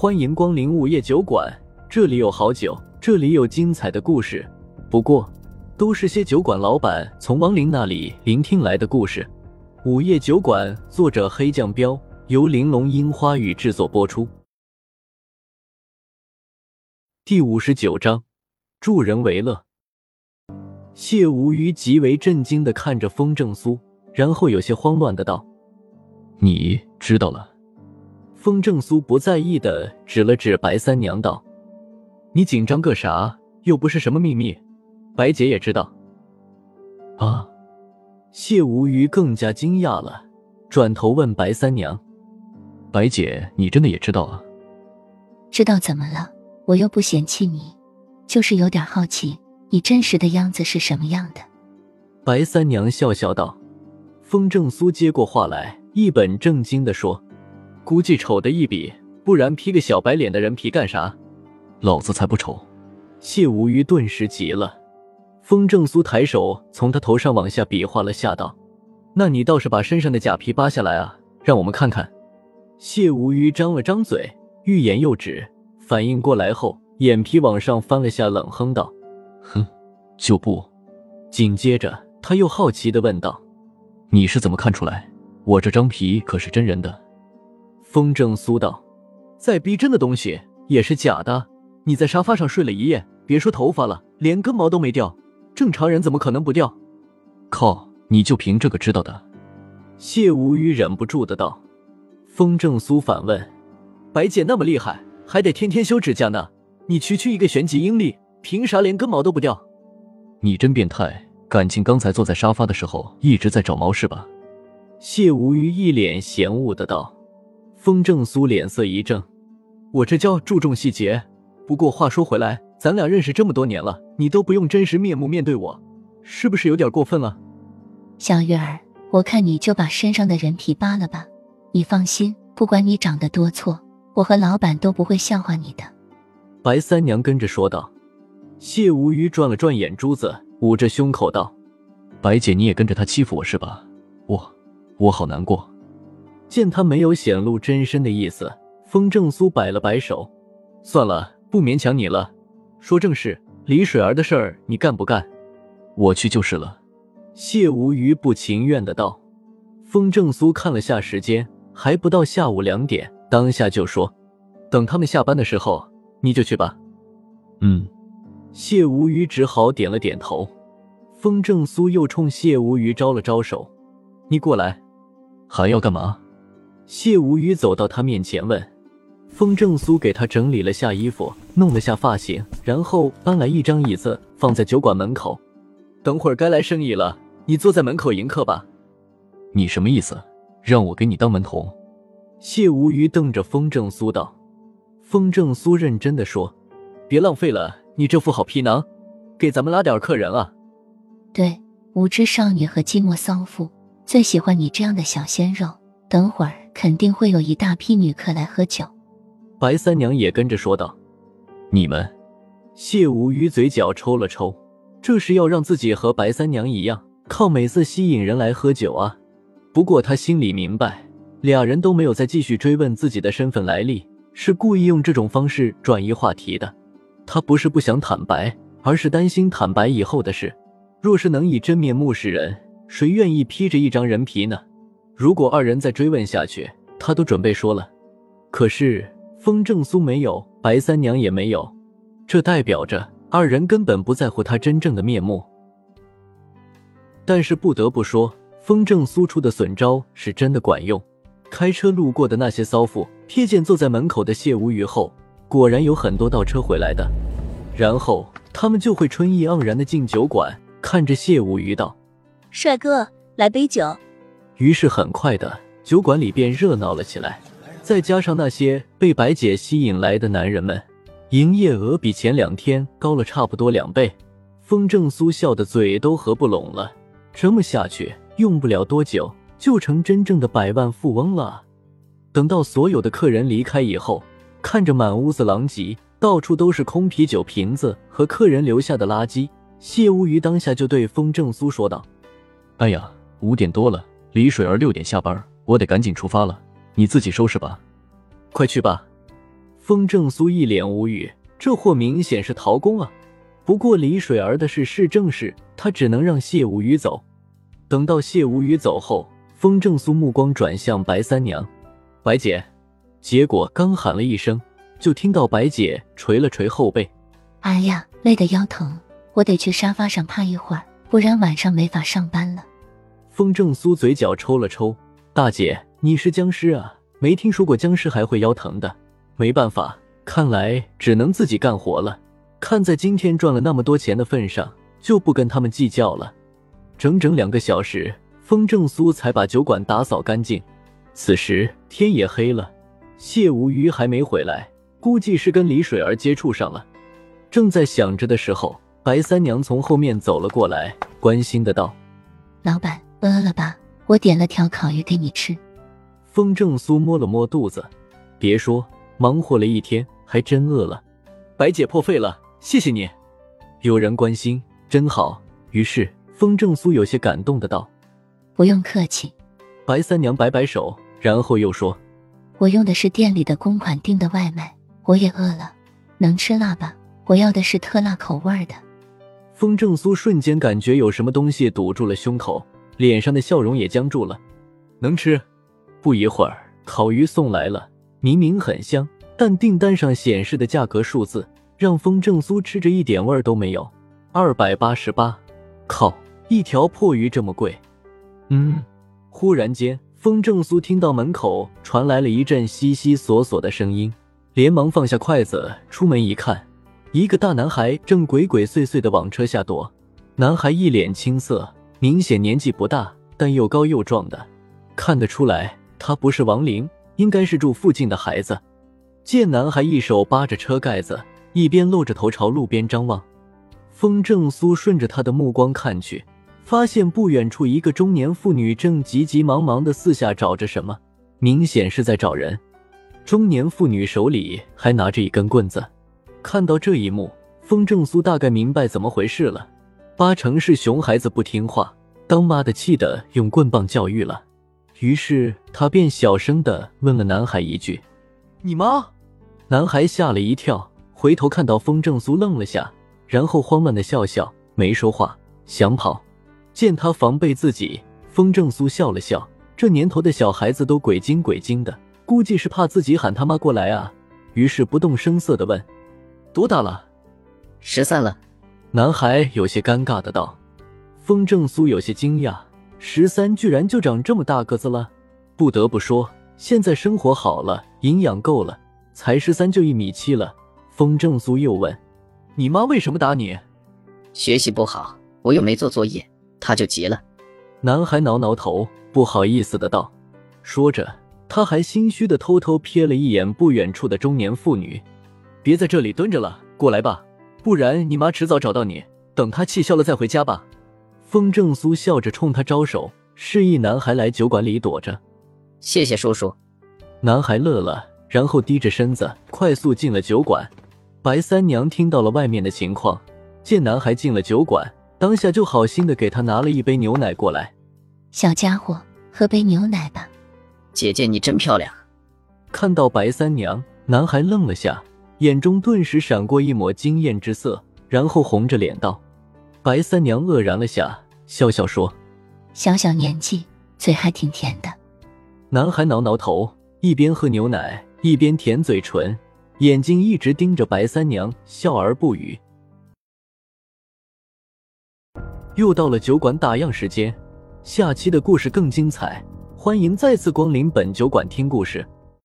欢迎光临午夜酒馆，这里有好酒，这里有精彩的故事。不过，都是些酒馆老板从亡灵那里聆听来的故事。午夜酒馆，作者黑酱标，由玲珑樱花雨制作播出。第五十九章，助人为乐。谢无虞极为震惊的看着风正苏，然后有些慌乱的道：“你知道了？”风正苏不在意的指了指白三娘，道：“你紧张个啥？又不是什么秘密，白姐也知道。”啊！谢无虞更加惊讶了，转头问白三娘：“白姐，你真的也知道啊？”“知道怎么了？我又不嫌弃你，就是有点好奇。”你真实的样子是什么样的？白三娘笑笑道。风正苏接过话来，一本正经的说：“估计丑的一比，不然披个小白脸的人皮干啥？老子才不丑！”谢无虞顿时急了。风正苏抬手从他头上往下比划了下，道：“那你倒是把身上的假皮扒下来啊，让我们看看。”谢无虞张了张嘴，欲言又止，反应过来后，眼皮往上翻了下，冷哼道。哼，就不。紧接着，他又好奇的问道：“你是怎么看出来我这张皮可是真人的？”风正苏道：“再逼真的东西也是假的。你在沙发上睡了一夜，别说头发了，连根毛都没掉，正常人怎么可能不掉？”靠，你就凭这个知道的？谢无虞忍不住的道。风正苏反问：“白姐那么厉害，还得天天修指甲呢，你区区一个玄级阴力。”凭啥连根毛都不掉？你真变态！感情刚才坐在沙发的时候一直在找毛是吧？谢无虞一脸嫌恶的道。风正苏脸色一正，我这叫注重细节。不过话说回来，咱俩认识这么多年了，你都不用真实面目面对我，是不是有点过分了？小月儿，我看你就把身上的人皮扒了吧。你放心，不管你长得多错，我和老板都不会笑话你的。白三娘跟着说道。谢无虞转了转眼珠子，捂着胸口道：“白姐，你也跟着他欺负我是吧？我，我好难过。”见他没有显露真身的意思，风正苏摆了摆手：“算了，不勉强你了。说正事，李水儿的事儿你干不干？我去就是了。”谢无虞不情愿的道。风正苏看了下时间，还不到下午两点，当下就说：“等他们下班的时候，你就去吧。”嗯。谢无虞只好点了点头。风正苏又冲谢无虞招了招手：“你过来，还要干嘛？”谢无虞走到他面前问。风正苏给他整理了下衣服，弄了下发型，然后搬来一张椅子放在酒馆门口。等会儿该来生意了，你坐在门口迎客吧。你什么意思？让我给你当门童？谢无虞瞪着风正苏道。风正苏认真的说：“别浪费了。”你这副好皮囊，给咱们拉点客人啊！对，无知少女和寂寞丧妇最喜欢你这样的小鲜肉。等会儿肯定会有一大批女客来喝酒。白三娘也跟着说道：“你们。”谢无虞嘴角抽了抽，这是要让自己和白三娘一样，靠美色吸引人来喝酒啊。不过他心里明白，俩人都没有再继续追问自己的身份来历，是故意用这种方式转移话题的。他不是不想坦白，而是担心坦白以后的事。若是能以真面目示人，谁愿意披着一张人皮呢？如果二人再追问下去，他都准备说了。可是风正苏没有，白三娘也没有，这代表着二人根本不在乎他真正的面目。但是不得不说，风正苏出的损招是真的管用。开车路过的那些骚妇，瞥见坐在门口的谢无虞后。果然有很多倒车回来的，然后他们就会春意盎然的进酒馆，看着谢无虞道：“帅哥，来杯酒。”于是很快的酒馆里便热闹了起来。再加上那些被白姐吸引来的男人们，营业额比前两天高了差不多两倍。风正苏笑的嘴都合不拢了，这么下去，用不了多久就成真正的百万富翁了。等到所有的客人离开以后。看着满屋子狼藉，到处都是空啤酒瓶子和客人留下的垃圾，谢无虞当下就对风正苏说道：“哎呀，五点多了，李水儿六点下班，我得赶紧出发了，你自己收拾吧。”快去吧。风正苏一脸无语，这货明显是逃工啊。不过李水儿的事是正事，他只能让谢无语走。等到谢无语走后，风正苏目光转向白三娘，白姐。结果刚喊了一声，就听到白姐捶了捶后背：“哎呀，累得腰疼，我得去沙发上趴一会儿，不然晚上没法上班了。”风正苏嘴角抽了抽：“大姐，你是僵尸啊？没听说过僵尸还会腰疼的。没办法，看来只能自己干活了。看在今天赚了那么多钱的份上，就不跟他们计较了。”整整两个小时，风正苏才把酒馆打扫干净。此时天也黑了。谢无虞还没回来，估计是跟李水儿接触上了。正在想着的时候，白三娘从后面走了过来，关心的道：“老板饿了吧？我点了条烤鱼给你吃。”风正苏摸了摸肚子，别说，忙活了一天，还真饿了。白姐破费了，谢谢你。有人关心，真好。于是风正苏有些感动的道：“不用客气。”白三娘摆摆手，然后又说。我用的是店里的公款订的外卖，我也饿了，能吃辣吧？我要的是特辣口味的。风正苏瞬间感觉有什么东西堵住了胸口，脸上的笑容也僵住了。能吃。不一会儿，烤鱼送来了，明明很香，但订单上显示的价格数字让风正苏吃着一点味儿都没有。二百八十八，靠，一条破鱼这么贵？嗯，忽然间。风正苏听到门口传来了一阵悉悉索索的声音，连忙放下筷子，出门一看，一个大男孩正鬼鬼祟祟的往车下躲。男孩一脸青涩，明显年纪不大，但又高又壮的，看得出来他不是亡灵，应该是住附近的孩子。见男孩一手扒着车盖子，一边露着头朝路边张望，风正苏顺着他的目光看去。发现不远处一个中年妇女正急急忙忙的四下找着什么，明显是在找人。中年妇女手里还拿着一根棍子。看到这一幕，风正苏大概明白怎么回事了，八成是熊孩子不听话，当妈的气的用棍棒教育了。于是他便小声的问了男孩一句：“你妈？”男孩吓了一跳，回头看到风正苏愣了下，然后慌乱的笑笑，没说话，想跑。见他防备自己，风正苏笑了笑。这年头的小孩子都鬼精鬼精的，估计是怕自己喊他妈过来啊。于是不动声色的问：“多大了？”“十三了。”男孩有些尴尬的道。风正苏有些惊讶：“十三居然就长这么大个子了？不得不说，现在生活好了，营养够了，才十三就一米七了。”风正苏又问：“你妈为什么打你？”“学习不好，我又没做作业。”他就急了，男孩挠挠头，不好意思的道。说着，他还心虚的偷偷瞥了一眼不远处的中年妇女。别在这里蹲着了，过来吧，不然你妈迟早找到你。等她气消了再回家吧。风正苏笑着冲他招手，示意男孩来酒馆里躲着。谢谢叔叔。男孩乐了，然后低着身子快速进了酒馆。白三娘听到了外面的情况，见男孩进了酒馆。当下就好心的给他拿了一杯牛奶过来，小家伙，喝杯牛奶吧。姐姐你真漂亮。看到白三娘，男孩愣了下，眼中顿时闪过一抹惊艳之色，然后红着脸道：“白三娘愕然了下，笑笑说：小小年纪，嘴还挺甜的。”男孩挠挠头，一边喝牛奶一边舔嘴唇，眼睛一直盯着白三娘，笑而不语。又到了酒馆打烊时间，下期的故事更精彩，欢迎再次光临本酒馆听故事。